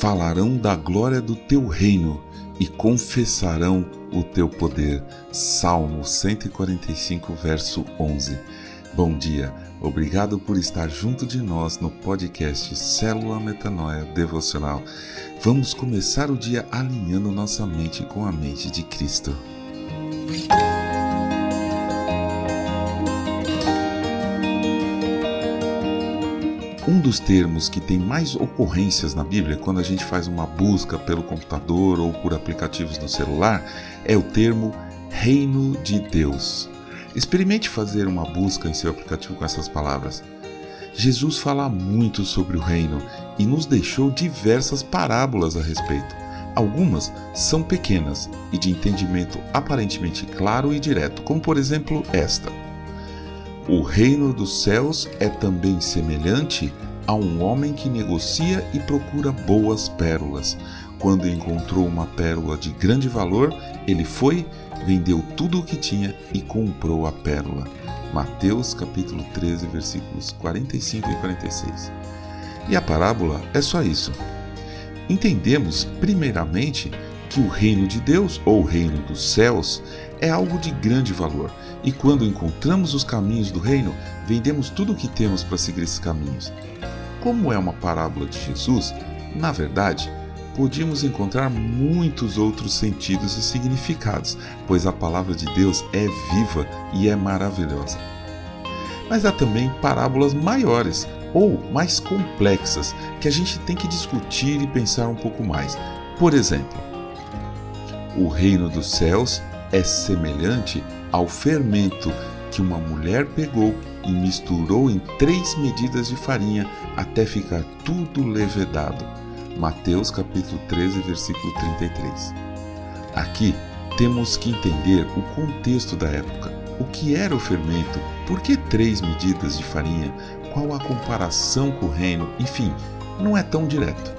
falarão da glória do teu reino e confessarão o teu poder. Salmo 145, verso 11. Bom dia, obrigado por estar junto de nós no podcast Célula Metanoia Devocional. Vamos começar o dia alinhando nossa mente com a mente de Cristo. Um dos termos que tem mais ocorrências na Bíblia quando a gente faz uma busca pelo computador ou por aplicativos no celular é o termo Reino de Deus. Experimente fazer uma busca em seu aplicativo com essas palavras. Jesus fala muito sobre o reino e nos deixou diversas parábolas a respeito. Algumas são pequenas e de entendimento aparentemente claro e direto, como por exemplo esta. O reino dos céus é também semelhante a um homem que negocia e procura boas pérolas. Quando encontrou uma pérola de grande valor, ele foi, vendeu tudo o que tinha e comprou a pérola. Mateus capítulo 13, versículos 45 e 46. E a parábola é só isso. Entendemos, primeiramente, que o reino de Deus, ou o reino dos céus, é algo de grande valor, e quando encontramos os caminhos do reino, vendemos tudo o que temos para seguir esses caminhos. Como é uma parábola de Jesus, na verdade, podíamos encontrar muitos outros sentidos e significados, pois a palavra de Deus é viva e é maravilhosa. Mas há também parábolas maiores ou mais complexas que a gente tem que discutir e pensar um pouco mais. Por exemplo, o reino dos céus é semelhante ao fermento que uma mulher pegou e misturou em três medidas de farinha até ficar tudo levedado. Mateus capítulo 13, versículo 33. Aqui temos que entender o contexto da época. O que era o fermento? Por que três medidas de farinha? Qual a comparação com o reino? Enfim, não é tão direto.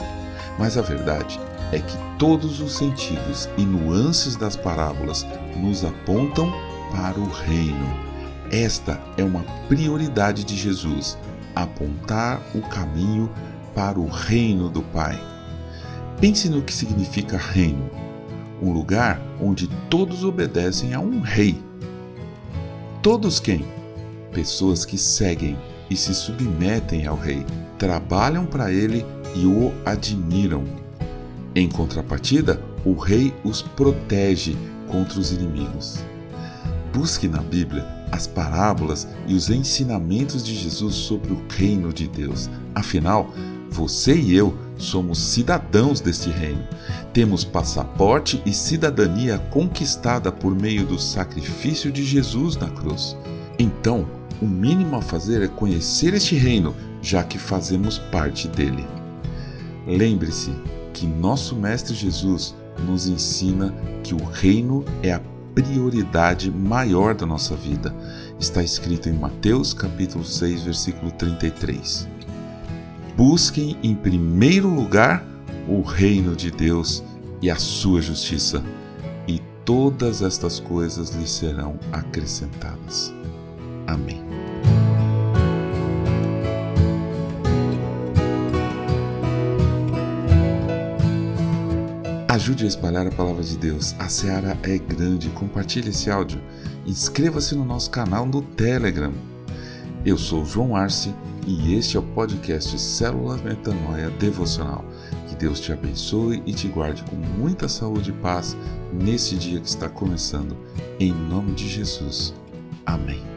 Mas a verdade é que todos os sentidos e nuances das parábolas nos apontam para o reino. Esta é uma prioridade de Jesus: apontar o caminho para o reino do Pai. Pense no que significa reino: um lugar onde todos obedecem a um rei. Todos quem? Pessoas que seguem e se submetem ao rei, trabalham para ele e o admiram. Em contrapartida, o rei os protege contra os inimigos. Busque na Bíblia as parábolas e os ensinamentos de Jesus sobre o reino de Deus. Afinal, você e eu somos cidadãos deste reino. Temos passaporte e cidadania conquistada por meio do sacrifício de Jesus na cruz. Então, o mínimo a fazer é conhecer este reino, já que fazemos parte dele. Lembre-se que nosso Mestre Jesus nos ensina que o reino é a prioridade maior da nossa vida. Está escrito em Mateus capítulo 6, versículo 33. Busquem em primeiro lugar o reino de Deus e a sua justiça, e todas estas coisas lhe serão acrescentadas. Amém. Ajude a espalhar a palavra de Deus. A seara é grande. Compartilhe esse áudio. Inscreva-se no nosso canal no Telegram. Eu sou João Arce e este é o podcast Célula Metanoia Devocional. Que Deus te abençoe e te guarde com muita saúde e paz nesse dia que está começando. Em nome de Jesus. Amém.